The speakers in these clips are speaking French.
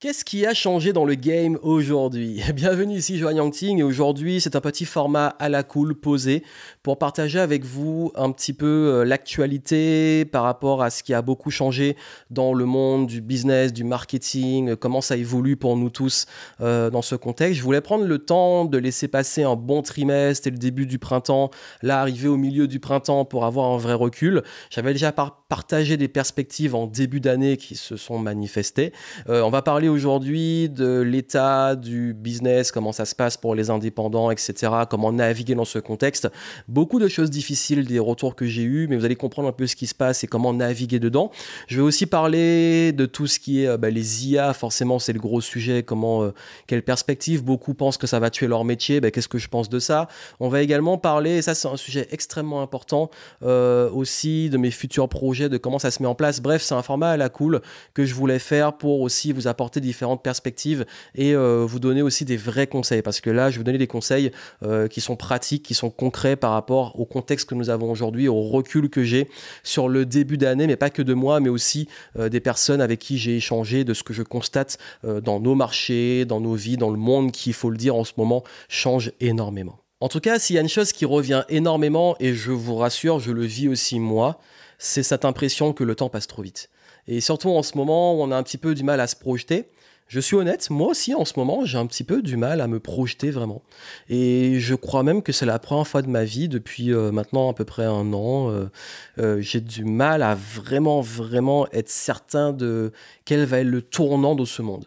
Qu'est-ce qui a changé dans le game aujourd'hui? Bienvenue ici Joanne Yangting et aujourd'hui c'est un petit format à la cool posé pour partager avec vous un petit peu euh, l'actualité par rapport à ce qui a beaucoup changé dans le monde du business, du marketing, comment ça évolue pour nous tous euh, dans ce contexte. Je voulais prendre le temps de laisser passer un bon trimestre et le début du printemps, là arriver au milieu du printemps pour avoir un vrai recul. J'avais déjà partagé des perspectives en début d'année qui se sont manifestées. Euh, on va parler aujourd'hui de l'état du business, comment ça se passe pour les indépendants, etc., comment naviguer dans ce contexte. Beaucoup de choses difficiles, des retours que j'ai eus, mais vous allez comprendre un peu ce qui se passe et comment naviguer dedans. Je vais aussi parler de tout ce qui est euh, bah, les IA, forcément c'est le gros sujet, comment, euh, quelle perspective. Beaucoup pensent que ça va tuer leur métier, bah, qu'est-ce que je pense de ça? On va également parler, et ça c'est un sujet extrêmement important, euh, aussi de mes futurs projets, de comment ça se met en place. Bref, c'est un format à la cool que je voulais faire pour aussi vous apporter différentes perspectives et euh, vous donner aussi des vrais conseils. Parce que là, je vais vous donner des conseils euh, qui sont pratiques, qui sont concrets par rapport au contexte que nous avons aujourd'hui, au recul que j'ai sur le début d'année, mais pas que de moi, mais aussi euh, des personnes avec qui j'ai échangé, de ce que je constate dans nos marchés, dans nos vies, dans le monde qui, il faut le dire en ce moment, change énormément. En tout cas, s'il y a une chose qui revient énormément, et je vous rassure, je le vis aussi moi, c'est cette impression que le temps passe trop vite. Et surtout en ce moment où on a un petit peu du mal à se projeter. Je suis honnête, moi aussi en ce moment, j'ai un petit peu du mal à me projeter vraiment. Et je crois même que c'est la première fois de ma vie, depuis euh, maintenant à peu près un an, euh, euh, j'ai du mal à vraiment, vraiment être certain de quel va être le tournant de ce monde.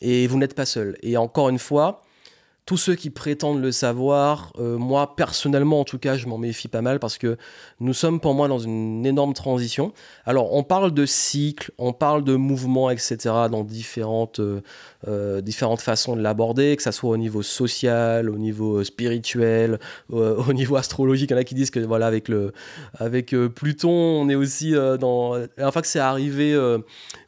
Et vous n'êtes pas seul. Et encore une fois, tous ceux qui prétendent le savoir, euh, moi personnellement en tout cas, je m'en méfie pas mal parce que nous sommes pour moi dans une énorme transition. Alors on parle de cycle, on parle de mouvement, etc. dans différentes, euh, euh, différentes façons de l'aborder, que ça soit au niveau social, au niveau spirituel, au niveau astrologique. Il y en a qui disent que voilà avec le, avec Pluton, on est aussi dans. La fois que c'est arrivé,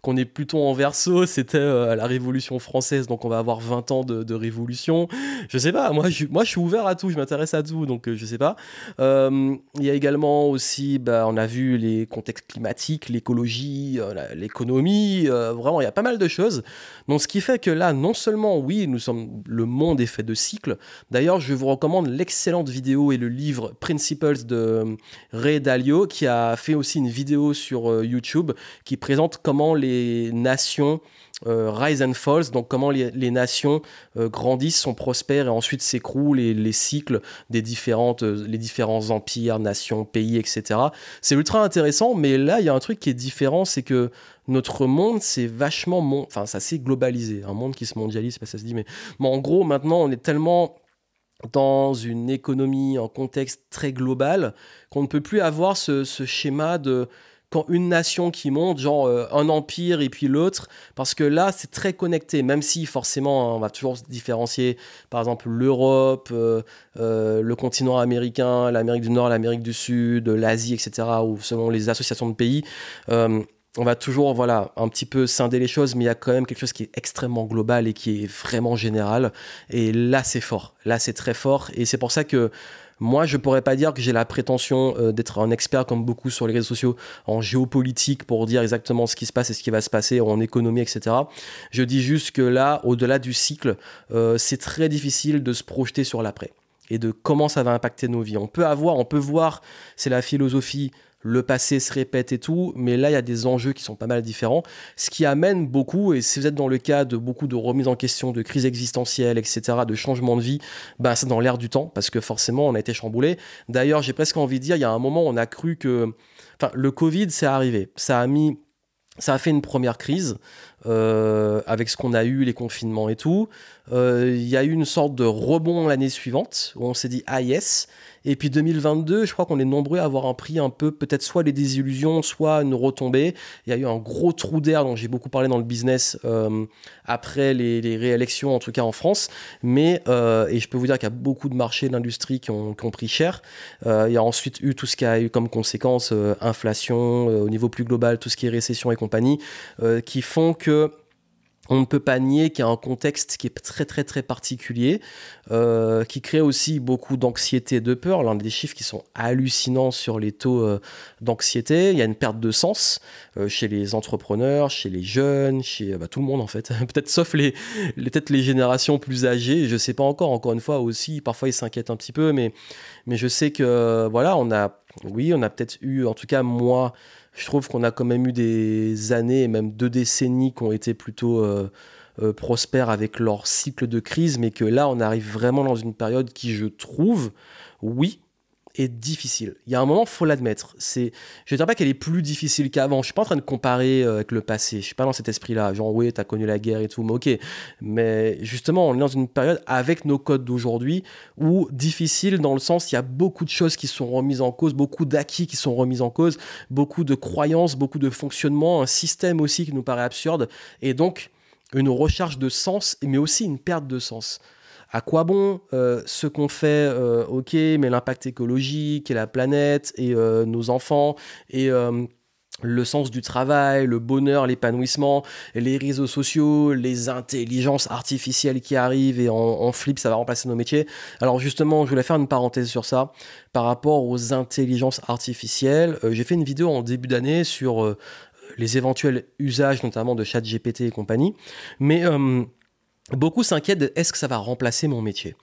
qu'on est Pluton en Verseau, c'était la Révolution française, donc on va avoir 20 ans de révolution je sais pas, moi je, moi je suis ouvert à tout, je m'intéresse à tout, donc euh, je sais pas. Euh, il y a également aussi, bah, on a vu les contextes climatiques, l'écologie, euh, l'économie, vraiment il y a pas mal de choses. Donc ce qui fait que là, non seulement oui, nous sommes, le monde est fait de cycles. D'ailleurs, je vous recommande l'excellente vidéo et le livre Principles de Ray Dalio, qui a fait aussi une vidéo sur YouTube qui présente comment les nations euh, rise and falls, donc comment les, nations euh, grandissent, sont prospères et ensuite s'écroulent, les cycles des différentes, euh, les différents empires, nations, pays, etc. C'est ultra intéressant, mais là, il y a un truc qui est différent, c'est que notre monde, c'est vachement, enfin, ça s'est globalisé. Un monde qui se mondialise, pas ça se dit, mais, mais en gros, maintenant, on est tellement dans une économie, en contexte très global, qu'on ne peut plus avoir ce schéma de quand une nation qui monte, genre euh, un empire et puis l'autre, parce que là, c'est très connecté, même si forcément, on va toujours différencier, par exemple, l'Europe, euh, euh, le continent américain, l'Amérique du Nord, l'Amérique du Sud, l'Asie, etc., ou selon les associations de pays. on va toujours voilà un petit peu scinder les choses mais il y a quand même quelque chose qui est extrêmement global et qui est vraiment général et là c'est fort là c'est très fort et c'est pour ça que moi, je pourrais pas dire que j'ai la prétention euh, d'être un expert comme beaucoup sur les réseaux sociaux en géopolitique pour dire exactement ce qui se passe et ce qui va se passer en économie, etc. Je dis juste que là, au-delà du cycle, euh, c'est très difficile de se projeter sur l'après et de comment ça va impacter nos vies. On peut avoir, on peut voir, c'est la philosophie le passé se répète et tout, mais là, il y a des enjeux qui sont pas mal différents, ce qui amène beaucoup, et si vous êtes dans le cas de beaucoup de remises en question, de crise existentielle, etc., de changement de vie, bah, c'est dans l'air du temps, parce que forcément, on a été chamboulé. D'ailleurs, j'ai presque envie de dire, il y a un moment, on a cru que... Enfin, le Covid, c'est arrivé. Ça a mis... Ça a fait une première crise euh, avec ce qu'on a eu, les confinements et tout. Euh, il y a eu une sorte de rebond l'année suivante où on s'est dit ah yes et puis 2022, je crois qu'on est nombreux à avoir un prix un peu, peut-être soit les désillusions, soit une retombée. Il y a eu un gros trou d'air dont j'ai beaucoup parlé dans le business euh, après les, réélections, en tout cas en France. Mais, et je peux vous dire qu'il y a beaucoup de marchés d'industrie qui ont, pris cher. Il y a ensuite eu tout ce qui a eu comme conséquence inflation, au niveau plus global, tout ce qui est récession et compagnie, qui font que on ne peut pas nier qu'il y a un contexte qui est très très très particulier, euh, qui crée aussi beaucoup d'anxiété et de peur. L'un des chiffres qui sont hallucinants sur les taux euh, d'anxiété. Il y a une perte de sens euh, chez les entrepreneurs, chez les jeunes, chez bah, tout le monde en fait. peut-être sauf les, peut-être les générations plus âgées. Je sais pas encore. Encore une fois aussi, parfois ils s'inquiètent un petit peu, mais mais je sais que voilà, on a, oui, on a peut-être eu, en tout cas moi je trouve qu'on a quand même eu des années et même deux décennies qui ont été plutôt euh, euh, prospères avec leur cycle de crise, mais que là, on arrive vraiment dans une période qui, je trouve, oui, difficile. Il y a un moment, faut l'admettre. C'est, je ne dirais pas qu'elle est plus difficile qu'avant. Je suis pas en train de comparer euh, avec le passé. Je suis pas dans cet esprit-là. Genre, oui, tu as connu la guerre et tout, mais ok. Mais justement, on est dans une période avec nos codes d'aujourd'hui où difficile dans le sens, il y a beaucoup de choses qui sont remises en cause, beaucoup d'acquis qui sont remis en cause, beaucoup de croyances, beaucoup de fonctionnements, un système aussi qui nous paraît absurde. Et donc, une recharge de sens, mais aussi une perte de sens à quoi bon euh, ce qu'on fait, euh, ok, mais l'impact écologique et la planète et euh, nos enfants et le sens du travail, le bonheur, l'épanouissement, les réseaux sociaux, les intelligences artificielles qui arrivent et en, flip, ça va remplacer nos métiers. Alors justement, je voulais faire une parenthèse sur ça par rapport aux intelligences artificielles. J'ai fait une vidéo en début d'année sur les éventuels usages, notamment de ChatGPT et compagnie, mais Beaucoup s'inquiètent de est-ce que ça va remplacer mon métier?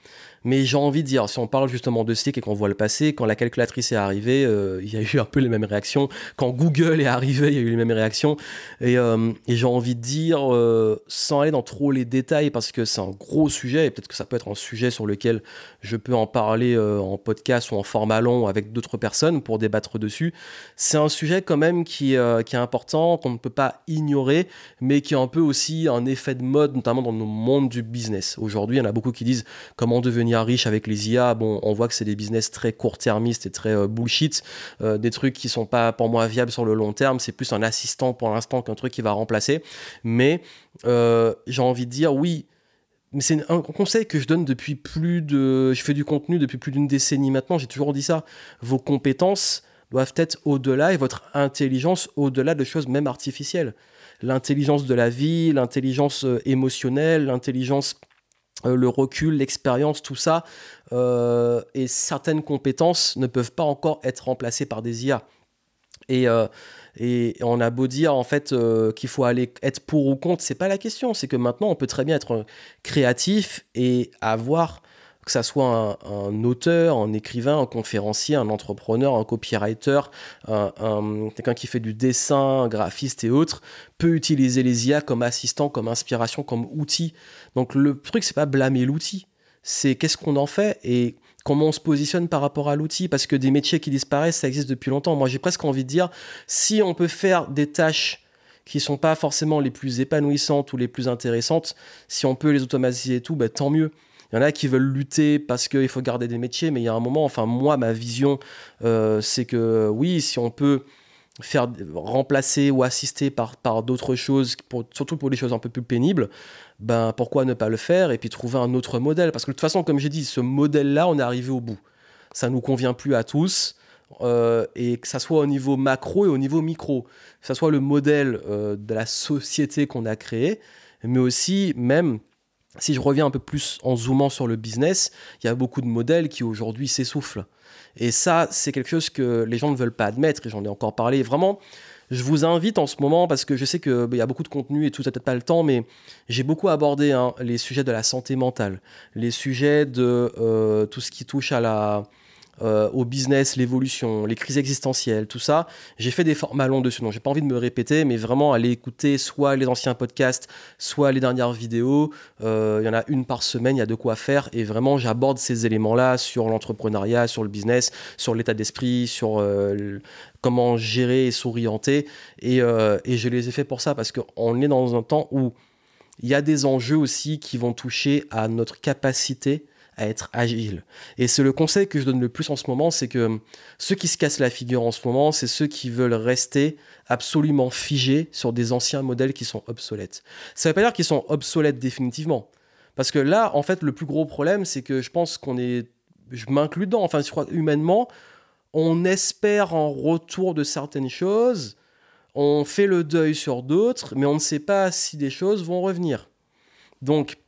Mais j'ai envie de dire, si on parle justement de stick et qu'on voit le passé, quand la calculatrice est arrivée, euh, il y a eu un peu les mêmes réactions. Quand Google est arrivé, il y a eu les mêmes réactions. Et, euh, j'ai envie de dire, euh, sans aller dans trop les détails, parce que c'est un gros sujet, et peut-être que ça peut être un sujet sur lequel je peux en parler en podcast ou en format long avec d'autres personnes pour débattre dessus. C'est un sujet quand même qui, est important, qu'on ne peut pas ignorer, mais qui a un peu aussi un effet de mode, notamment dans nos mondes du business. Aujourd'hui, il y en a beaucoup qui disent comment devenir riche avec les IA, bon, on voit que c'est des business très court-termistes et très euh, bullshit, euh, des trucs qui sont pas pour moi viables sur le long terme. C'est plus un assistant pour l'instant qu'un truc qui va remplacer. Mais euh, j'ai envie de dire oui. C'est un conseil que je donne depuis plus de. Je fais du contenu depuis plus d'une décennie maintenant. J'ai toujours dit ça. Vos compétences doivent être au-delà et votre intelligence au-delà de choses même artificielles. L'intelligence de la vie, l'intelligence émotionnelle, l'intelligence le recul, l'expérience, tout ça, euh, et certaines compétences ne peuvent pas encore être remplacées par des IA. Et, euh, et on a beau dire en fait qu'il faut aller être pour ou contre, c'est pas la question. C'est que maintenant on peut très bien être créatif et avoir que ça soit un, auteur, un écrivain, un conférencier, un entrepreneur, un copywriter, un, quelqu'un qui fait du dessin, un graphiste et autres, peut utiliser les IA comme assistant, comme inspiration, comme outil. Donc le truc, c'est pas blâmer l'outil, c'est qu'est-ce qu'on en fait et comment on se positionne par rapport à l'outil, parce que des métiers qui disparaissent, ça existe depuis longtemps. Moi, j'ai presque envie de dire, si on peut faire des tâches qui sont pas forcément les plus épanouissantes ou les plus intéressantes, si on peut les automatiser et tout, bah, tant mieux. Il y en a qui veulent lutter parce qu'il faut garder des métiers, mais il y a un moment, enfin moi, ma vision, euh, c'est que oui, si on peut faire remplacer ou assister par, d'autres choses, surtout pour les choses un peu plus pénibles, ben pourquoi ne pas le faire et puis trouver un autre modèle? Parce que de toute façon, comme j'ai dit, ce modèle-là, on est arrivé au bout. Ça nous convient plus à tous. Euh, et que ça soit au niveau macro et au niveau micro, que ça soit le modèle euh, de la société qu'on a créé, mais aussi même si je reviens un peu plus en zoomant sur le business, il y a beaucoup de modèles qui aujourd'hui s'essoufflent. Et ça, c'est quelque chose que les gens ne veulent pas admettre, et j'en ai encore parlé. Vraiment, je vous invite en ce moment, parce que je sais qu'il bah, y a beaucoup de contenu et tout, peut-être pas le temps, mais j'ai beaucoup abordé hein, les sujets de la santé mentale, les sujets de euh, tout ce qui touche à la, euh, au business, l'évolution, les crises existentielles, tout ça. J'ai fait des formats longs dessus, donc j'ai pas envie de me répéter, mais vraiment aller écouter soit les anciens podcasts, soit les dernières vidéos. Euh, il y en a une par semaine, il y a de quoi faire, et vraiment j'aborde ces éléments-là sur l'entrepreneuriat, sur le business, sur l'état d'esprit, sur euh, comment gérer et s'orienter, et, et je les ai fait pour ça parce qu'on est dans un temps où il y a des enjeux aussi qui vont toucher à notre capacité à être agile. Et c'est le conseil que je donne le plus en ce moment, c'est que ceux qui se cassent la figure en ce moment, c'est ceux qui veulent rester absolument figés sur des anciens modèles qui sont obsolètes. Ça ne veut pas dire qu'ils sont obsolètes définitivement. Parce que là, en fait, le plus gros problème, c'est que je pense qu'on est, je m'inclus dedans, enfin, je crois humainement, on espère en retour de certaines choses, on fait le deuil sur d'autres, mais on ne sait pas si des choses vont revenir. Donc,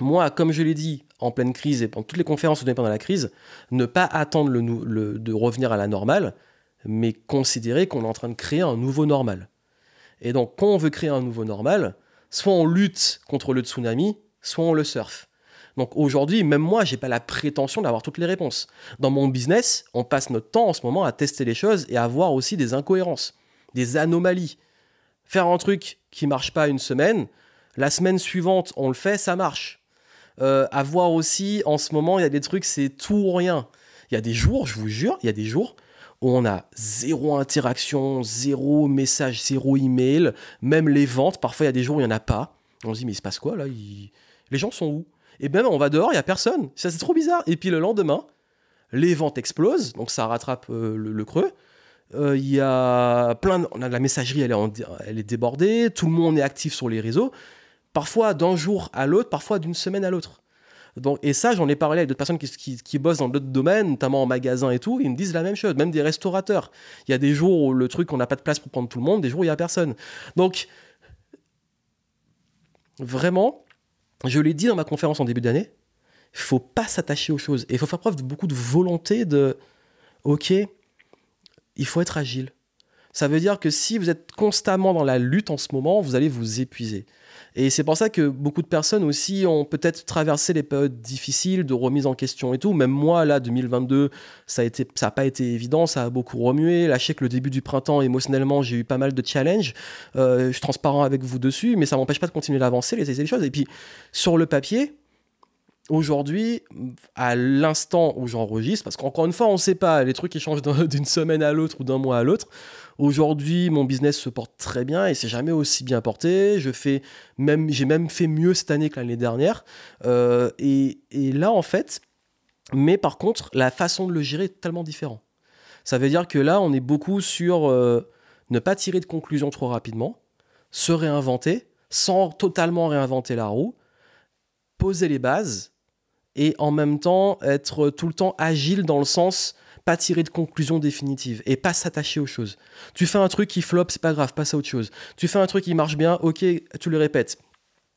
moi, comme je l'ai dit en pleine crise et pendant toutes les conférences données pendant la crise, ne pas attendre de revenir à la normale, mais considérer qu'on est en train de créer un nouveau normal. Et donc, quand on veut créer un nouveau normal, soit on lutte contre le tsunami, soit on le surfe. Donc aujourd'hui, même moi, j'ai pas la prétention d'avoir toutes les réponses. Dans mon business, on passe notre temps en ce moment à tester les choses et à voir aussi des incohérences, des anomalies. Faire un truc qui marche pas une semaine, la semaine suivante, on le fait, ça marche. Euh, à voir aussi, en ce moment, il y a des trucs, c'est tout ou rien. Il y a des jours, je vous jure, il y a des jours où on a zéro interaction, zéro message, zéro email, même les ventes, parfois il y a des jours où il n'y en a pas. On se dit, mais il se passe quoi là? Les gens sont où? Et même on va dehors, il n'y a personne. Ça, c'est trop bizarre. Et puis le lendemain, les ventes explosent, donc ça rattrape euh, le, creux. Euh, il y a plein de... on a la messagerie, elle est débordée, tout le monde est actif sur les réseaux, parfois d'un jour à l'autre, parfois d'une semaine à l'autre. Donc, et ça, j'en ai parlé avec d'autres personnes qui, bossent dans d'autres domaines, notamment en magasin et tout, ils me disent la même chose, même des restaurateurs. Il y a des jours où le truc, on n'a pas de place pour prendre tout le monde, des jours où il n'y a personne. Donc, vraiment, je l'ai dit dans ma conférence en début d'année, il faut pas s'attacher aux choses. Et il faut faire preuve de beaucoup de volonté de, ok, il faut être agile. Ça veut dire que si vous êtes constamment dans la lutte en ce moment, vous allez vous épuiser. Et c'est pour ça que beaucoup de personnes aussi ont peut-être traversé les périodes difficiles de remise en question et tout. Même moi, là, 2022, ça n'a pas été évident, ça a beaucoup remué. Là, je que le début du printemps, émotionnellement, j'ai eu pas mal de challenges. Euh, je suis transparent avec vous dessus, mais ça m'empêche pas de continuer d'avancer, les, les choses. Et puis, sur le papier, aujourd'hui, à l'instant où j'enregistre, parce qu'encore une fois, on ne sait pas, les trucs qui changent d'une semaine à l'autre ou d'un mois à l'autre. Aujourd'hui, mon business se porte très bien et c'est jamais aussi bien porté. Je fais même, j'ai même fait mieux cette année que l'année dernière. Euh, et, là, en fait, mais par contre, la façon de le gérer est tellement différente. Ça veut dire que là, on est beaucoup sur euh, ne pas tirer de conclusions trop rapidement, se réinventer sans totalement réinventer la roue, poser les bases et en même temps être tout le temps agile dans le sens pas tirer de conclusion définitive et pas s'attacher aux choses. Tu fais un truc qui flop, c'est pas grave, passe à autre chose. Tu fais un truc qui marche bien, ok, tu le répètes.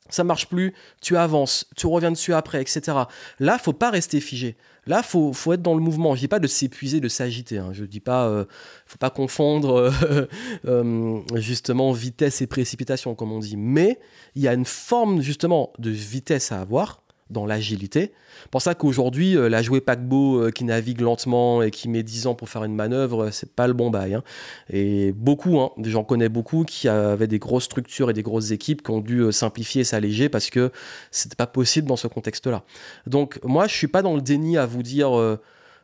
Ça marche plus, tu avances, tu reviens dessus après, etc. Là, faut pas rester figé. Là, faut, faut être dans le mouvement. Je dis pas de s'épuiser, de s'agiter. Hein. Je dis pas, euh, faut pas confondre euh, euh, justement vitesse et précipitation, comme on dit. Mais il y a une forme justement de vitesse à avoir dans l'agilité. Pour ça qu'aujourd'hui, euh, la jouée paquebot euh, qui navigue lentement et qui met 10 ans pour faire une manœuvre, euh, c'est pas le bon bail. Hein. Et beaucoup, hein, j'en connais beaucoup qui avaient des grosses structures et des grosses équipes qui ont dû simplifier et s'alléger parce que c'était pas possible dans ce contexte-là. Donc moi, je suis pas dans le déni à vous dire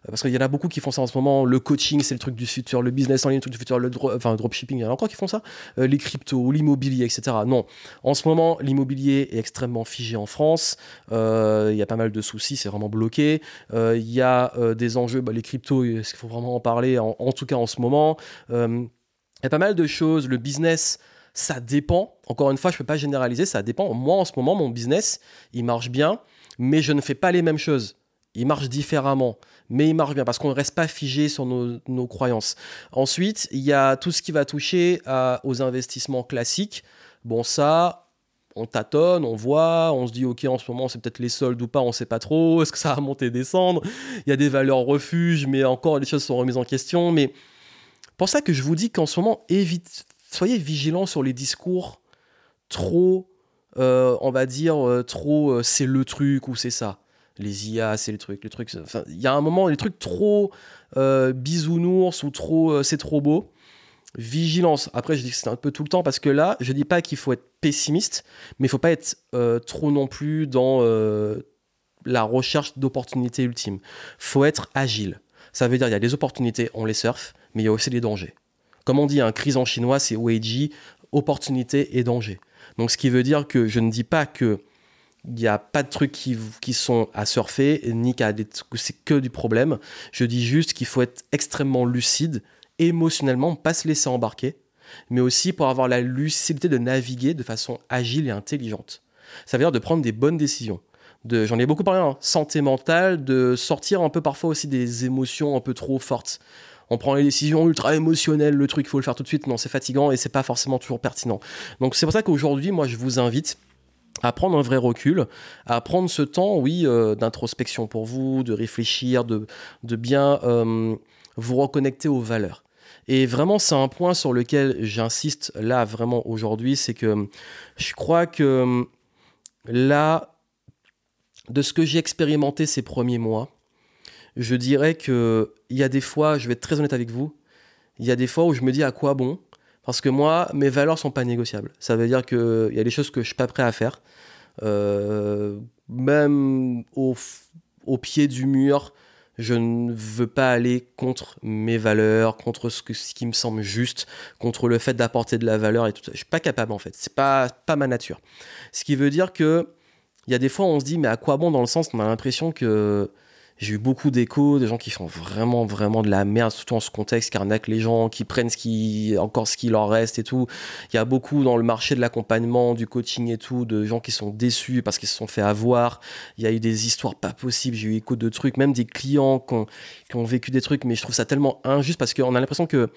parce qu'il y en a beaucoup qui font ça en ce moment. Le coaching, c'est le truc du futur. Le business en ligne, le truc du futur. Le dropshipping, il y en a encore qui font ça. Euh, les cryptos, l'immobilier, etc. Non. En ce moment, l'immobilier est extrêmement figé en France. Euh, il y a pas mal de soucis, c'est vraiment bloqué. Euh, il y a des enjeux. Bah, les cryptos, il faut vraiment en parler, en, en tout cas en ce moment? Il y a pas mal de choses. Le business, ça dépend. Encore une fois, je ne peux pas généraliser, ça dépend. Moi, en ce moment, mon business, il marche bien, mais je ne fais pas les mêmes choses. Il marche différemment mais il marche bien parce qu'on ne reste pas figé sur nos, croyances. Ensuite, il y a tout ce qui va toucher aux investissements classiques. Bon, ça, on tâtonne, on voit, on se dit ok en ce moment c'est peut-être les soldes ou pas, on sait pas trop, est-ce que ça va monter, descendre? Il y a des valeurs refuge, mais encore les choses sont remises en question. Mais pour ça que je vous dis qu'en ce moment, soyez vigilants sur les discours trop, euh, on va dire, euh, trop euh, c'est le truc ou c'est ça les IA, c'est le truc, le truc. il y a un moment, les trucs trop euh, bisounours ou trop, euh, c'est trop beau. Vigilance. Après, je dis que c'est un peu tout le temps parce que là, je dis pas qu'il faut être pessimiste, mais il faut pas être euh, trop non plus dans la recherche d'opportunités ultimes. Faut être agile. Ça veut dire il y a des opportunités, on les surfe, mais il y a aussi des dangers. Comme on dit, un crise en chinois, c'est Weiji, opportunité et danger. Donc, ce qui veut dire que je ne dis pas que il n'y a pas de trucs qui, sont à surfer, ni qu'à c'est que du problème. Je dis juste qu'il faut être extrêmement lucide, émotionnellement, pas se laisser embarquer, mais aussi pour avoir la lucidité de naviguer de façon agile et intelligente. Ça veut dire de prendre des bonnes décisions. De, j'en ai beaucoup parlé, hein, santé mentale, de sortir un peu parfois aussi des émotions un peu trop fortes. on prend les décisions ultra émotionnelles, le truc, il faut le faire tout de suite. Non, c'est fatigant et c'est pas forcément toujours pertinent. Donc c'est pour ça qu'aujourd'hui, moi, je vous invite à prendre un vrai recul, à prendre ce temps, oui, euh, d'introspection pour vous, de réfléchir, de, bien euh, vous reconnecter aux valeurs. Et vraiment, c'est un point sur lequel j'insiste là vraiment aujourd'hui, c'est que je crois que là, de ce que j'ai expérimenté ces premiers mois, je dirais que il y a des fois, je vais être très honnête avec vous, il y a des fois où je me dis à quoi bon Parce que moi, mes valeurs sont pas négociables. Ça veut dire qu'il y a des choses que je suis pas prêt à faire. Euh, même au, pied du mur, je ne veux pas aller contre mes valeurs, contre ce, qui me semble juste, contre le fait d'apporter de la valeur et tout ça. Je suis pas capable en fait. C'est pas pas ma nature. Ce qui veut dire que il y a des fois on se dit mais à quoi bon dans le sens on a l'impression que j'ai eu beaucoup d'échos, de gens qui font vraiment, vraiment de la merde, surtout en ce contexte, qui arnaquent les gens, qui prennent encore ce qui leur reste et tout. Il y a beaucoup dans le marché de l'accompagnement, du coaching et tout, de gens qui sont déçus parce qu'ils se sont fait avoir. Il y a eu des histoires pas possibles, j'ai eu écho de trucs, même des clients qui ont, qui ont vécu des trucs, mais je trouve ça tellement injuste parce qu'on a l'impression que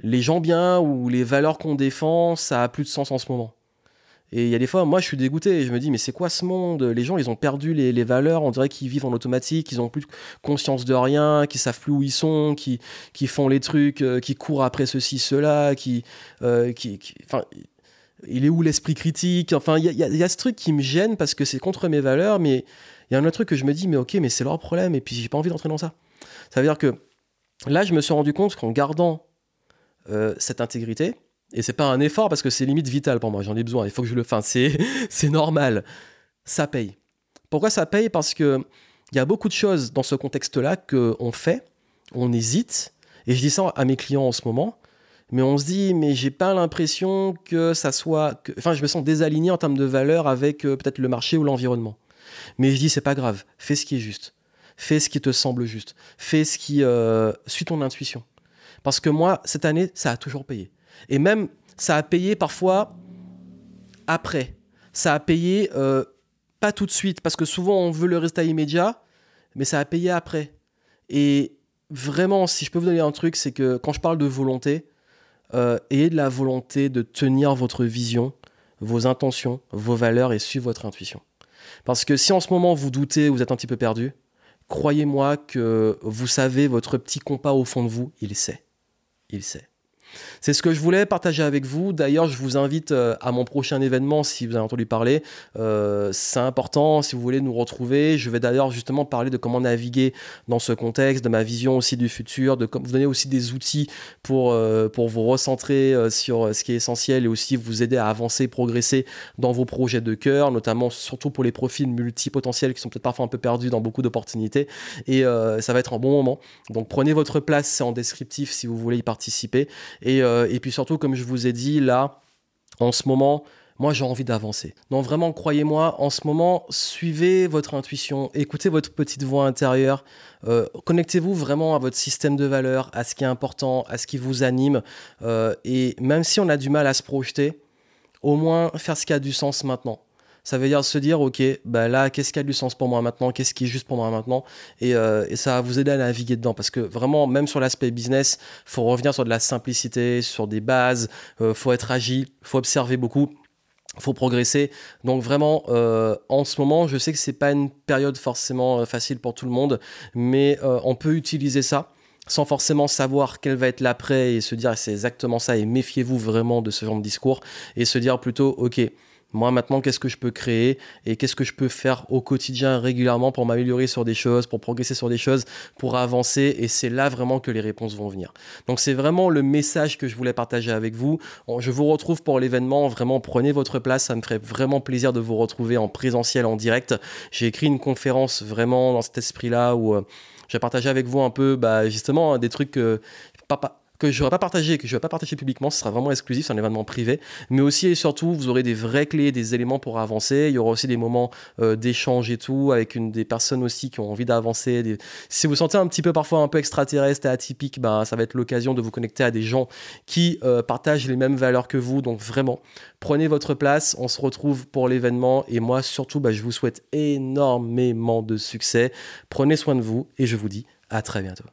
les gens bien ou les valeurs qu'on défend, ça a plus de sens en ce moment. Et il y a des fois, moi, je suis dégoûté. Je me dis, mais c'est quoi ce monde? Les gens, ils ont perdu les, valeurs. On dirait qu'ils vivent en automatique. Ils ont plus conscience de rien, qu'ils savent plus où ils sont, qui, qui font les trucs, euh, qui courent après ceci, cela, qui, euh, qui, il est où l'esprit critique? Enfin, il y a, ce truc qui me gêne parce que c'est contre mes valeurs, mais il y a un autre truc que je me dis, mais ok, mais c'est leur problème. Et puis, j'ai pas envie d'entrer dans ça. Ça veut dire que là, je me suis rendu compte qu'en gardant euh, cette intégrité, et c'est pas un effort parce que c'est limite vital pour moi, j'en ai besoin, il faut que je le fasse, c'est normal. Ça paye. Pourquoi ça paye? Parce que il y a beaucoup de choses dans ce contexte-là qu'on fait, on hésite, et je dis ça à mes clients en ce moment, mais on se dit, mais j'ai pas l'impression que ça soit. Enfin, je me sens désaligné en termes de valeur avec euh, peut-être le marché ou l'environnement. Mais je dis, c'est pas grave, fais ce qui est juste. Fais ce qui te semble juste. Fais ce qui. Euh, suit ton intuition. Parce que moi, cette année, ça a toujours payé. Et même, ça a payé parfois après. Ça a payé euh, pas tout de suite, parce que souvent on veut le résultat immédiat, mais ça a payé après. Et vraiment, si je peux vous donner un truc, c'est que quand je parle de volonté, euh, ayez de la volonté de tenir votre vision, vos intentions, vos valeurs et suivre votre intuition. Parce que si en ce moment vous doutez, vous êtes un petit peu perdu, croyez-moi que vous savez, votre petit compas au fond de vous, il sait. Il sait. C'est ce que je voulais partager avec vous. D'ailleurs, je vous invite euh, à mon prochain événement si vous avez entendu parler. Euh, c'est important si vous voulez nous retrouver. Je vais d'ailleurs justement parler de comment naviguer dans ce contexte, de ma vision aussi du futur, de vous donner aussi des outils pour, euh, pour vous recentrer sur ce qui est essentiel et aussi vous aider à avancer, progresser dans vos projets de cœur, notamment surtout pour les profils multipotentiels qui sont peut-être parfois un peu perdus dans beaucoup d'opportunités. Et ça va être un bon moment. Donc prenez votre place, c'est en descriptif si vous voulez y participer. Et, euh, et puis surtout, comme je vous ai dit, là, en ce moment, moi j'ai envie d'avancer. Donc vraiment, croyez-moi, en ce moment, suivez votre intuition, écoutez votre petite voix intérieure, euh, connectez-vous vraiment à votre système de valeurs, à ce qui est important, à ce qui vous anime. Euh, et même si on a du mal à se projeter, au moins faire ce qui a du sens maintenant ça veut dire se dire, ok, bah là, qu'est-ce qui a du sens pour moi maintenant, qu'est-ce qui est juste pour moi maintenant, et, euh, ça va vous aider à naviguer dedans, parce que vraiment, même sur l'aspect business, faut revenir sur de la simplicité, sur des bases, euh, faut être agile, faut observer beaucoup faut progresser. Donc vraiment, euh, en ce moment, je sais que c'est pas une période forcément euh, facile pour tout le monde, mais on peut utiliser ça sans forcément savoir quel va être l'après et se dire c'est exactement ça et méfiez-vous vraiment de ce genre de discours et se dire plutôt ok moi maintenant, qu'est-ce que je peux créer et qu'est-ce que je peux faire au quotidien régulièrement pour m'améliorer sur des choses, pour progresser sur des choses, pour avancer. Et c'est là vraiment que les réponses vont venir. Donc c'est vraiment le message que je voulais partager avec vous. Je vous retrouve pour l'événement. Vraiment, prenez votre place. Ça me ferait vraiment plaisir de vous retrouver en présentiel, en direct. J'ai écrit une conférence vraiment dans cet esprit-là où euh, j'ai partagé avec vous un peu bah, justement des trucs que... Papa, que je n'aurai pas partagé, que je ne vais pas partager publiquement, ce sera vraiment exclusif, c'est un événement privé. Mais aussi et surtout, vous aurez des vraies clés, des éléments pour avancer. Il y aura aussi des moments euh, d'échange et tout, avec une, des personnes aussi qui ont envie d'avancer. Si vous sentez un petit peu parfois un peu extraterrestre et atypique, ben, ça va être l'occasion de vous connecter à des gens qui euh, partagent les mêmes valeurs que vous. Donc vraiment, prenez votre place, on se retrouve pour l'événement. Et moi, surtout, ben, je vous souhaite énormément de succès. Prenez soin de vous et je vous dis à très bientôt.